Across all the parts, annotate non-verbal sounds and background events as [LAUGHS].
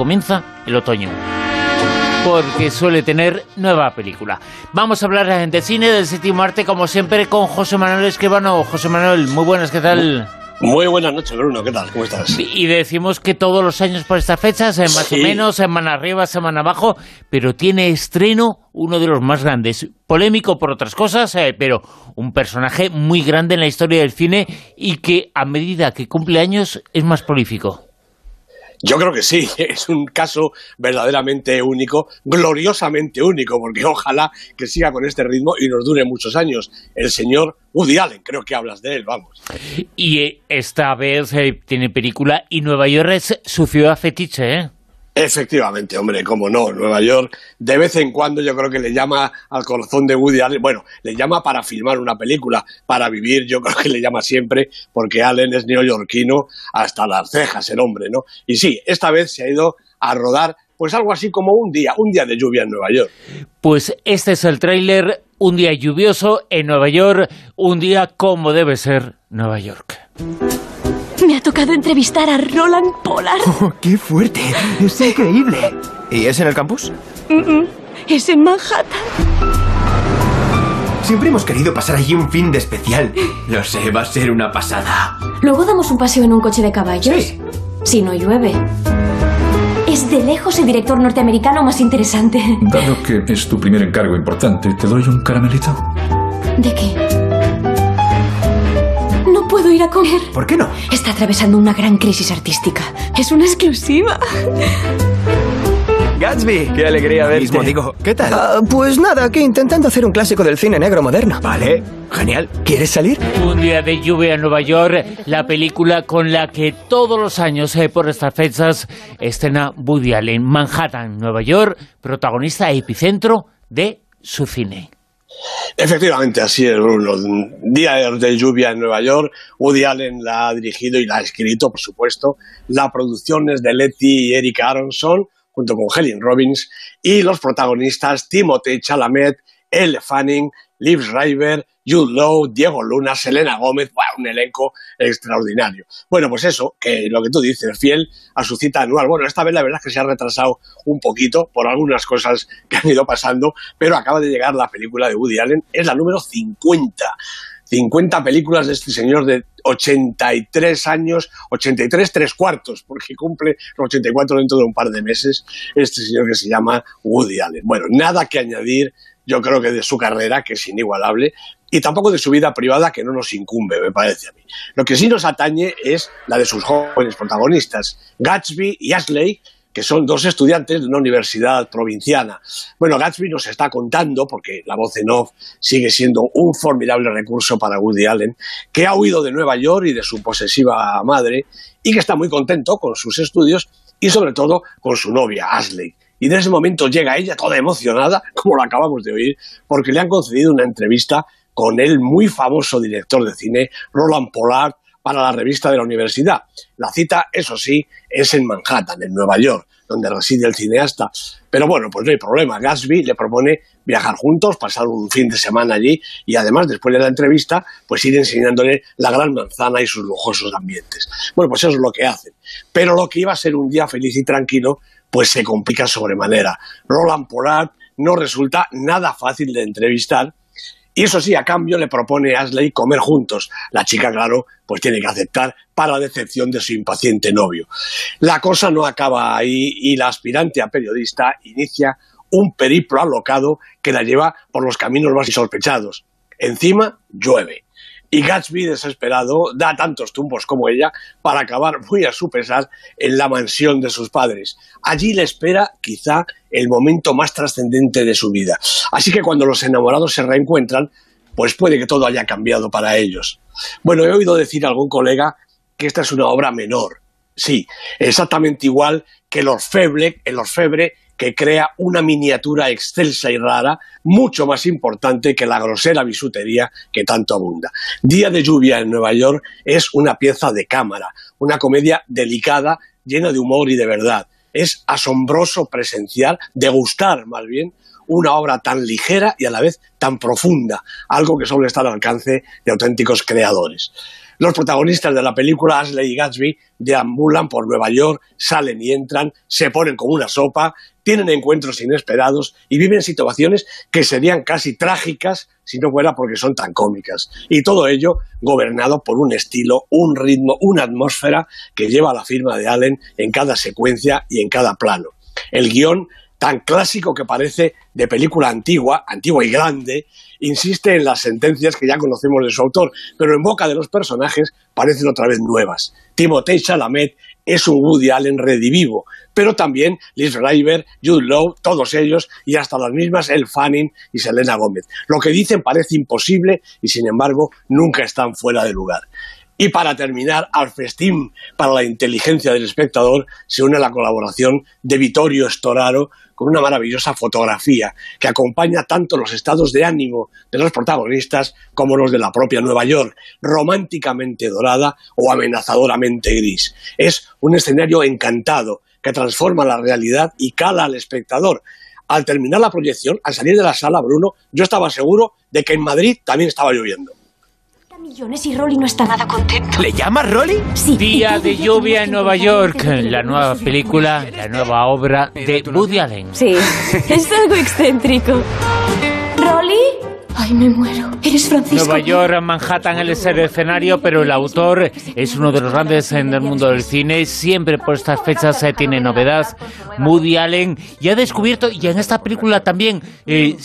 comienza el otoño porque suele tener nueva película. Vamos a hablar de cine del séptimo arte, como siempre, con José Manuel Escribano. José Manuel, muy buenas, ¿qué tal? Muy buenas noches, Bruno. ¿Qué tal? ¿Cómo estás? Y decimos que todos los años por estas fechas, más o menos, semana arriba, semana abajo, pero tiene estreno uno de los más grandes. Polémico por otras cosas, eh, pero un personaje muy grande en la historia del cine y que a medida que cumple años es más prolífico. Yo creo que sí, [LAUGHS] es un caso verdaderamente único, gloriosamente único, porque ojalá que siga con este ritmo y nos dure muchos años. El señor Woody Allen, creo que hablas de él, vamos. Y eh, esta vez eh, tiene película y Nueva York es su ciudad fetiche, ¿eh? Efectivamente, hombre, como no, Nueva York de vez en cuando yo creo que le llama al corazón de Woody Allen, bueno, le llama para filmar una película, para vivir, yo creo que le llama siempre, porque Allen es neoyorquino hasta las cejas el hombre, ¿no? Y sí, esta vez se ha ido a rodar pues algo así como un día, un día de lluvia en Nueva York. Pues este es el tráiler, un día lluvioso en Nueva York, un día como debe ser Nueva York. Ha tocado entrevistar a Roland Pollard. Oh, ¡Qué fuerte! ¡Es increíble! ¿Y es en el campus? es en Manhattan. Siempre hemos querido pasar allí un fin de especial. Lo sé, va a ser una pasada. Luego damos un paseo en un coche de caballos. Sí. Si no llueve. Es de lejos el director norteamericano más interesante. Dado que es tu primer encargo importante, ¿te doy un caramelito? ¿De qué? No puedo ir a comer. ¿Por qué no? Está atravesando una gran crisis artística. Es una exclusiva. Gatsby, qué alegría verte. Mismo digo, ¿Qué tal? Ah, pues nada, aquí intentando hacer un clásico del cine negro moderno. Vale, genial. ¿Quieres salir? Un día de lluvia en Nueva York, la película con la que todos los años eh, por estas fechas estrena Woody Allen, Manhattan, Nueva York, protagonista epicentro de su cine. Efectivamente, así es, Bruno. Día de lluvia en Nueva York. Woody Allen la ha dirigido y la ha escrito, por supuesto. La producción es de Letty y Eric Aronson, junto con Helen Robbins. Y los protagonistas, Timothée Chalamet, Elle Fanning, Liv Schreiber, Jude Law, Diego Luna, Selena Gómez, un elenco extraordinario. Bueno, pues eso, que lo que tú dices, fiel a su cita anual. Bueno, esta vez la verdad es que se ha retrasado un poquito por algunas cosas que han ido pasando, pero acaba de llegar la película de Woody Allen, es la número 50. 50 películas de este señor de 83 años, 83 tres cuartos, porque cumple los 84 dentro de un par de meses, este señor que se llama Woody Allen. Bueno, nada que añadir, yo creo que de su carrera, que es inigualable, y tampoco de su vida privada, que no nos incumbe, me parece a mí. Lo que sí nos atañe es la de sus jóvenes protagonistas, Gatsby y Ashley, que son dos estudiantes de una universidad provinciana. Bueno, Gatsby nos está contando, porque la voz en off sigue siendo un formidable recurso para Woody Allen, que ha huido de Nueva York y de su posesiva madre, y que está muy contento con sus estudios y sobre todo con su novia, Ashley. Y en ese momento llega ella toda emocionada, [LAUGHS] como lo acabamos de oír, porque le han concedido una entrevista con el muy famoso director de cine, Roland Pollard, para la revista de la universidad. La cita, eso sí, es en Manhattan, en Nueva York, donde reside el cineasta. Pero bueno, pues no hay problema. Gatsby le propone viajar juntos, pasar un fin de semana allí y además, después de la entrevista, pues ir enseñándole la gran manzana y sus lujosos ambientes. Bueno, pues eso es lo que hacen. Pero lo que iba a ser un día feliz y tranquilo, pues se complica sobremanera. Roland Pollard no resulta nada fácil de entrevistar y eso sí, a cambio le propone a Ashley comer juntos. La chica, claro, pues tiene que aceptar para decepción de su impaciente novio. La cosa no acaba ahí y la aspirante a periodista inicia un periplo alocado que la lleva por los caminos más insospechados. Encima llueve. Y Gatsby, desesperado, da tantos tumbos como ella para acabar muy a su pesar en la mansión de sus padres. Allí le espera, quizá, el momento más trascendente de su vida. Así que cuando los enamorados se reencuentran, pues puede que todo haya cambiado para ellos. Bueno, he oído decir a algún colega que esta es una obra menor. Sí, exactamente igual que el orfebre, el orfebre que crea una miniatura excelsa y rara, mucho más importante que la grosera bisutería que tanto abunda. Día de lluvia en Nueva York es una pieza de cámara, una comedia delicada, llena de humor y de verdad. Es asombroso presenciar, degustar más bien, una obra tan ligera y a la vez tan profunda, algo que solo está al alcance de auténticos creadores. Los protagonistas de la película, Ashley y Gatsby, deambulan por Nueva York, salen y entran, se ponen como una sopa, tienen encuentros inesperados y viven situaciones que serían casi trágicas si no fuera porque son tan cómicas. Y todo ello gobernado por un estilo, un ritmo, una atmósfera que lleva la firma de Allen en cada secuencia y en cada plano. El guion tan clásico que parece de película antigua, antigua y grande, insiste en las sentencias que ya conocemos de su autor, pero en boca de los personajes parecen otra vez nuevas. Timothée Chalamet es un Woody Allen redivivo, pero también Liz River, Jude Law, todos ellos y hasta las mismas El Fanning y Selena Gómez. Lo que dicen parece imposible y sin embargo nunca están fuera de lugar. Y para terminar, al festín para la inteligencia del espectador se une la colaboración de Vittorio Storaro con una maravillosa fotografía que acompaña tanto los estados de ánimo de los protagonistas como los de la propia Nueva York, románticamente dorada o amenazadoramente gris. Es un escenario encantado que transforma la realidad y cala al espectador. Al terminar la proyección, al salir de la sala, Bruno, yo estaba seguro de que en Madrid también estaba lloviendo millones y Rolly no está nada contento. ¿Le llamas Rolly? Sí. Día de lluvia en Nueva York, la nueva película, la nueva obra de Woody Allen. Sí, [LAUGHS] es algo excéntrico. ¿Rolly? Ay, me muero. Eres Francisco. Nueva York, Manhattan, el es el escenario, pero el autor es uno de los grandes en el mundo del cine. Siempre por estas fechas se tiene novedad. Woody Allen y ha descubierto, y en esta película también, eh,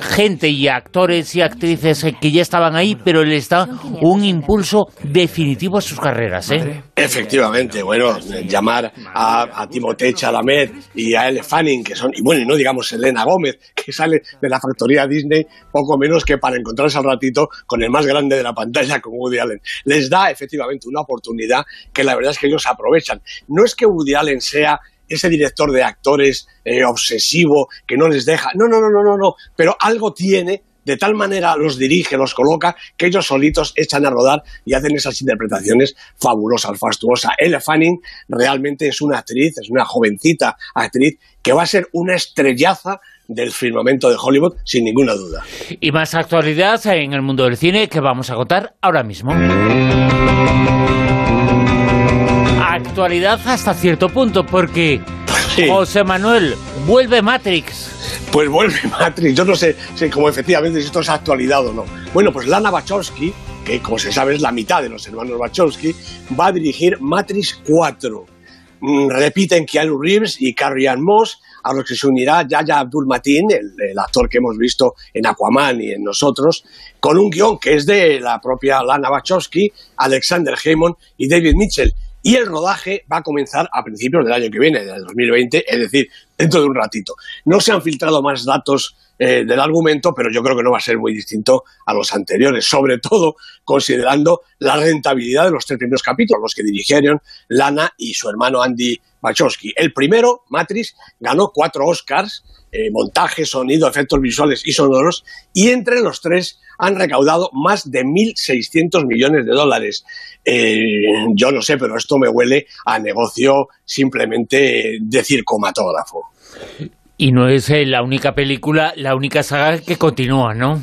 gente y actores y actrices que ya estaban ahí, pero les da un impulso definitivo a sus carreras. ¿eh? Efectivamente, bueno, llamar a, a Timothée Chalamet y a Elle Fanning, que son, y bueno, y no digamos Elena Gómez, que sale de la factoría Disney, poco menos que para encontrarse al ratito con el más grande de la pantalla, con Woody Allen. Les da efectivamente una oportunidad que la verdad es que ellos aprovechan. No es que Woody Allen sea ese director de actores eh, obsesivo que no les deja. No, no, no, no, no, no. Pero algo tiene, de tal manera los dirige, los coloca, que ellos solitos echan a rodar y hacen esas interpretaciones fabulosas, fastuosas. Elle Fanning realmente es una actriz, es una jovencita actriz que va a ser una estrellaza del firmamento de Hollywood, sin ninguna duda. Y más actualidad en el mundo del cine que vamos a contar ahora mismo actualidad hasta cierto punto, porque José Manuel, vuelve Matrix. Pues vuelve [LAUGHS] Matrix. Yo no sé, sé cómo efectivamente si esto es actualidad o no. Bueno, pues Lana Wachowski, que como se sabe es la mitad de los hermanos Wachowski, va a dirigir Matrix 4. Mm, repiten Keanu Reeves y Carrie Ann Moss, a los que se unirá Yaya Abdul Mateen, el, el, actor que hemos visto en Aquaman y en nosotros, con un guion que es de la propia Lana Wachowski, Alexander Hammond y David Mitchell y el rodaje va a comenzar a principios del año que viene, del 2020, es decir, dentro de un ratito. No se han filtrado más datos eh, del argumento, pero yo creo que no va a ser muy distinto a los anteriores, sobre todo considerando la rentabilidad de los tres primeros capítulos, los que dirigieron Lana y su hermano Andy Wachowski. El primero, Matrix, ganó cuatro Oscars, eh, montaje, sonido, efectos visuales y sonoros, y entre los tres han recaudado más de 1.600 millones de dólares. Eh, yo no sé, pero esto me huele a negocio simplemente de circomatógrafo. Y no es eh, la única película, la única saga que continúa, ¿no?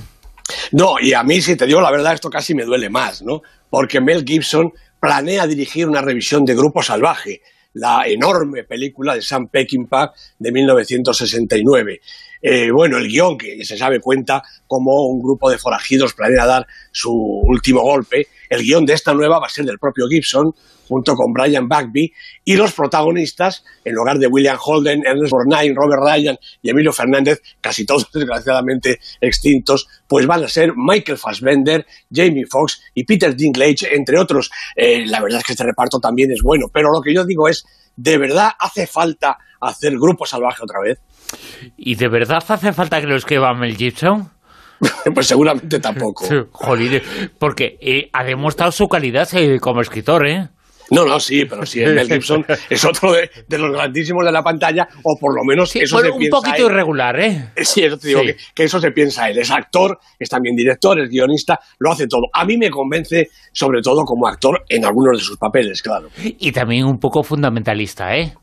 No, y a mí, si te digo la verdad, esto casi me duele más, ¿no? Porque Mel Gibson planea dirigir una revisión de Grupo Salvaje, la enorme película de Sam Peckinpah de 1969. Eh, bueno, el guion que se sabe cuenta como un grupo de forajidos planea dar su último golpe. El guion de esta nueva va a ser del propio Gibson, junto con Brian Bagby, y los protagonistas, en lugar de William Holden, Ernest Borgnine, Robert Ryan y Emilio Fernández, casi todos [LAUGHS] desgraciadamente extintos, pues van a ser Michael Fassbender, Jamie Foxx y Peter Dinklage, entre otros. Eh, la verdad es que este reparto también es bueno, pero lo que yo digo es, ¿de verdad hace falta hacer Grupo Salvaje otra vez? ¿Y de verdad hace falta que lo escriba Mel Gibson? [LAUGHS] pues seguramente tampoco. [LAUGHS] Joder, porque eh, ha demostrado su calidad eh, como escritor, ¿eh? No, no, sí, pero sí, Mel Gibson [LAUGHS] es otro de, de, los grandísimos de la pantalla, o por lo menos sí, eso se un piensa poquito él. irregular, ¿eh? Sí, eso te digo, Sí. que, que eso se piensa él. Es actor, es también director, es guionista, lo hace todo. A mí me convence, sobre todo como actor, en algunos de sus papeles, claro. Y también un poco fundamentalista, ¿eh?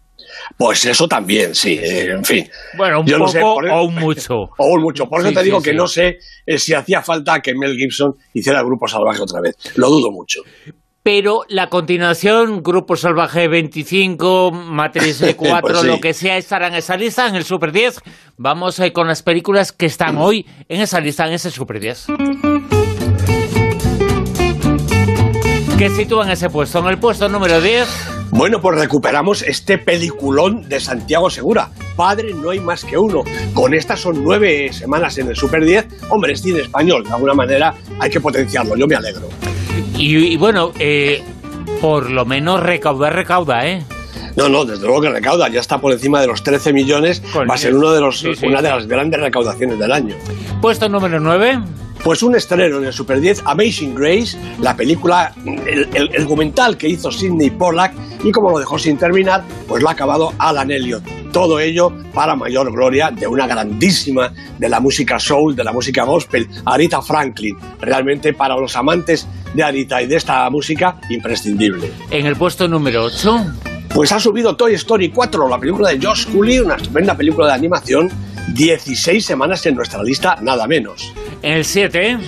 Pues eso también, sí, eh, en fin. Bueno, un Yo no poco sé, por- o un mucho. O un mucho. Por eso Sí, te digo sí. que no sé eh, si hacía falta que Mel Gibson hiciera el Grupo Salvaje otra vez. Lo dudo mucho. pero la continuación, Grupo Salvaje 25, Matrix [LAUGHS] 4, Pues sí. lo que sea, estará en esa lista, en el Super 10. Vamos eh, con las películas que están hoy en esa lista, en ese Super 10. ¿Qué sitúan ese puesto? En el puesto número 10, Bueno, pues recuperamos este peliculón de Santiago Segura. Padre, no hay más que uno. Con estas son nueve semanas en el Super 10. Hombre, es cine español. De alguna manera hay que potenciarlo. Yo me alegro. y, y bueno, eh, por lo menos recauda, recauda, ¿eh? No, no, desde luego que recauda. Ya está por encima de los 13 millones. Con Va a ser uno de los, sí, sí. una de las grandes recaudaciones del año. Puesto número 9, Pues un estreno en el Super 10, Amazing Grace, la película, el, el- el documental que hizo Sidney Pollack y como lo dejó sin terminar, pues lo ha acabado Alan Elliot. Todo ello para mayor gloria de una grandísima de la música soul, de la música gospel, Aretha Franklin. Realmente para los amantes de Aretha y de esta música, imprescindible. en el puesto número 8, Pues ha subido Toy Story 4, la película de Josh Cooley, una estupenda película de animación, 16 semanas en nuestra lista, nada menos. En el 7,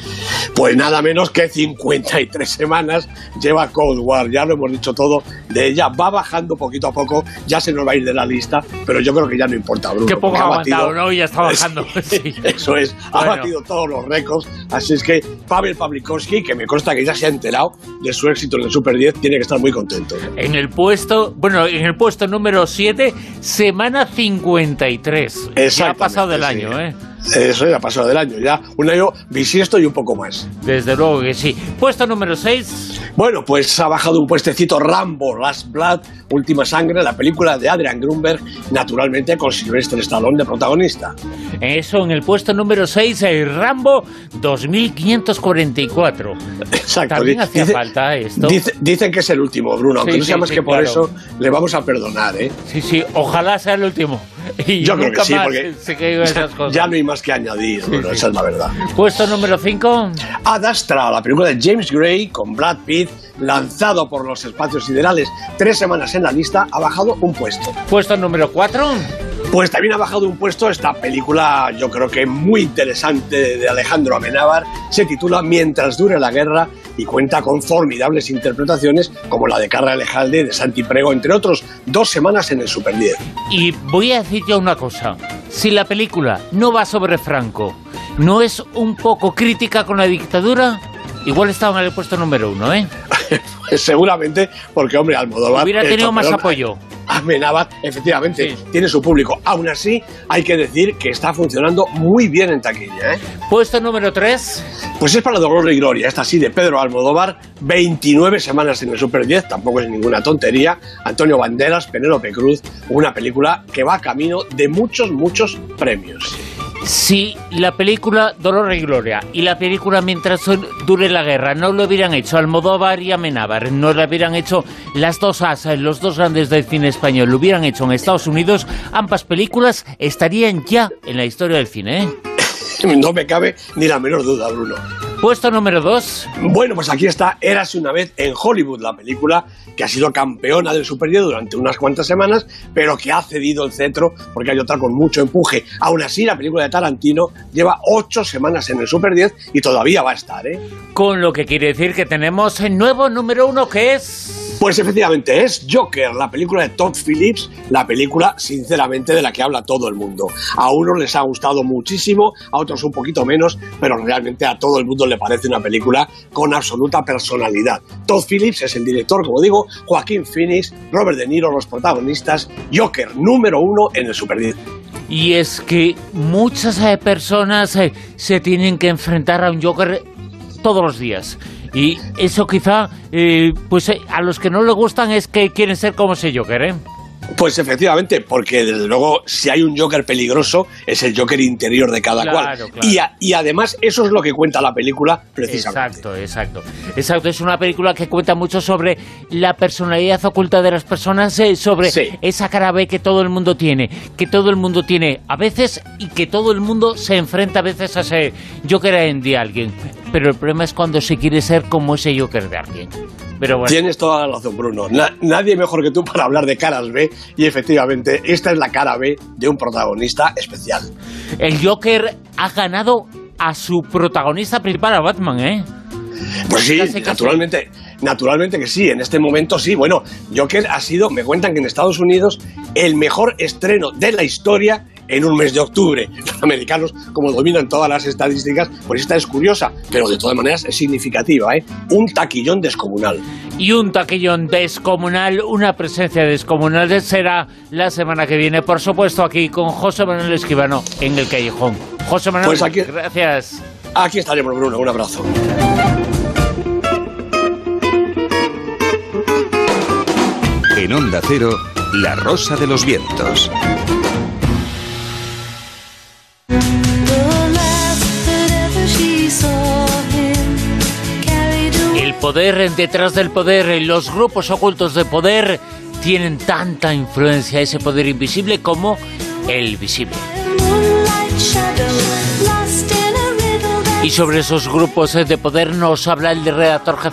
Pues nada menos que 53 semanas lleva Cold War, ya lo hemos dicho todo de ella, va bajando poquito a poco, ya se nos va a ir de la lista, pero yo creo que ya no importa, Bruno. que poco ha aguantado, batido- ¿no? Y ya está [LAUGHS] bajando. Sí. Eso es, ha batido todos los récords, así es que Pavel Pavlikovsky, que me consta que ya se ha enterado de su éxito en el Super 10, tiene que estar muy contento. En el puesto, bueno, en el puesto número 7, semana 53. Ya ha pasado del sí. año, ¿eh? Eso ya pasado del año, ya un año bisiesto y un poco más. Desde luego que sí. Puesto número 6, Bueno, pues ha bajado un puestecito Rambo, Last Blood, Última Sangre, la película de Adrian Grunberg, naturalmente con Sylvester Stallone de protagonista. eso en el puesto número 6, el Rambo 2544. Exacto. También hacía falta esto. dice- dicen que es el último, Bruno, aunque Sí, no sea sí, más sí, que por claro. eso le vamos a perdonar, ¿eh? Sí, sí, ojalá sea el último. [LAUGHS] Y Yo creo que sí, porque esas cosas. ya no hay más que añadir, Bruno, esa es la verdad. Puesto número 5, Ad Astra, la película de James Gray con Brad Pitt, lanzado por los espacios siderales, tres semanas en la lista, ha bajado un puesto. puesto número 4, Pues también ha bajado un puesto esta película, yo creo que muy interesante, de Alejandro Amenábar. Se titula Mientras dure la guerra y cuenta con formidables interpretaciones como la de Carla Alejalde, de Santi Prego, entre otros, dos semanas en el Super 10. Y voy a decir ya una cosa. Si la película no va sobre Franco, no es un poco crítica con la dictadura, igual estaba en el puesto número uno, ¿eh? Pues [LAUGHS] seguramente porque, hombre, Almodóvar... Hubiera tenido más apoyo. Amenábar, efectivamente, Sí. tiene su público. Aún así, hay que decir que está funcionando muy bien en taquilla, ¿eh? Puesto número 3, Pues es para Dolor y Gloria, esta sí, de Pedro Almodóvar, 29 semanas en el Super 10, tampoco es ninguna tontería. Antonio Banderas, Penélope Cruz, una película que va camino de muchos, muchos premios. Si la película Dolor y Gloria y la película Mientras dure la guerra no lo hubieran hecho Almodóvar y Amenábar, no lo hubieran hecho las dos asas, los dos grandes del cine español, lo hubieran hecho en Estados Unidos, ambas películas estarían ya en la historia del cine, ¿eh? [LAUGHS] No me cabe ni la menor duda, Bruno. Puesto número 2, Bueno, pues aquí está Érase una vez en Hollywood, la película que ha sido campeona del Super 10 durante unas cuantas semanas, pero que ha cedido el cetro porque hay otra con mucho empuje. Aún así, la película de Tarantino lleva ocho semanas en el Super 10 y todavía va a estar, ¿eh? con lo que quiere decir que tenemos el nuevo número uno que es... Pues efectivamente es Joker, la película de Todd Phillips, la película sinceramente de la que habla todo el mundo. A unos les ha gustado muchísimo, a otros un poquito menos, pero realmente a todo el mundo le parece una película con absoluta personalidad. Todd Phillips es el director, como digo, Joaquín Phoenix, Robert De Niro los protagonistas, Joker número uno en el Super 10. Y es que muchas eh, personas eh, se tienen que enfrentar a un Joker todos los días. Y eso quizá, eh, pues eh, a los que no les gustan es que quieren ser como ese Joker, ¿eh? Pues efectivamente, porque desde luego si hay un Joker peligroso es el Joker interior de cada Claro, cual. claro. Y, a- y además eso es lo que cuenta la película precisamente. Exacto, exacto. Exacto, es una película que cuenta mucho sobre la personalidad oculta de las personas, eh, sobre Sí. esa cara B que todo el mundo tiene, que todo el mundo tiene a veces y que todo el mundo se enfrenta a veces a ese Joker en de alguien. Pero el problema es cuando se quiere ser como ese Joker de alguien. Pero bueno. Tienes toda la razón, Bruno. Na- nadie mejor que tú para hablar de caras B y efectivamente esta es la cara B de un protagonista especial. El Joker ha ganado a su protagonista principal, a Batman, ¿eh? Pues sí, Casi, casi. naturalmente, Naturalmente que sí, en este momento sí. Bueno, Joker ha sido, me cuentan que en Estados Unidos, el mejor estreno de la historia en un mes de octubre. Los americanos, como dominan todas las estadísticas, pues esta es curiosa, pero de todas maneras es significativa, ¿eh? Un taquillón descomunal. Y un taquillón descomunal, una presencia descomunal será la semana que viene, por supuesto, aquí con José Manuel Esquivano en el Callejón. José Manuel, Pues aquí- gracias. Aquí estaremos, Bruno. Un abrazo. En Onda Cero, La Rosa de los Vientos. Poder detrás del poder, los grupos ocultos de poder tienen tanta influencia, ese poder invisible como el visible. Y sobre esos grupos de poder nos habla el redactor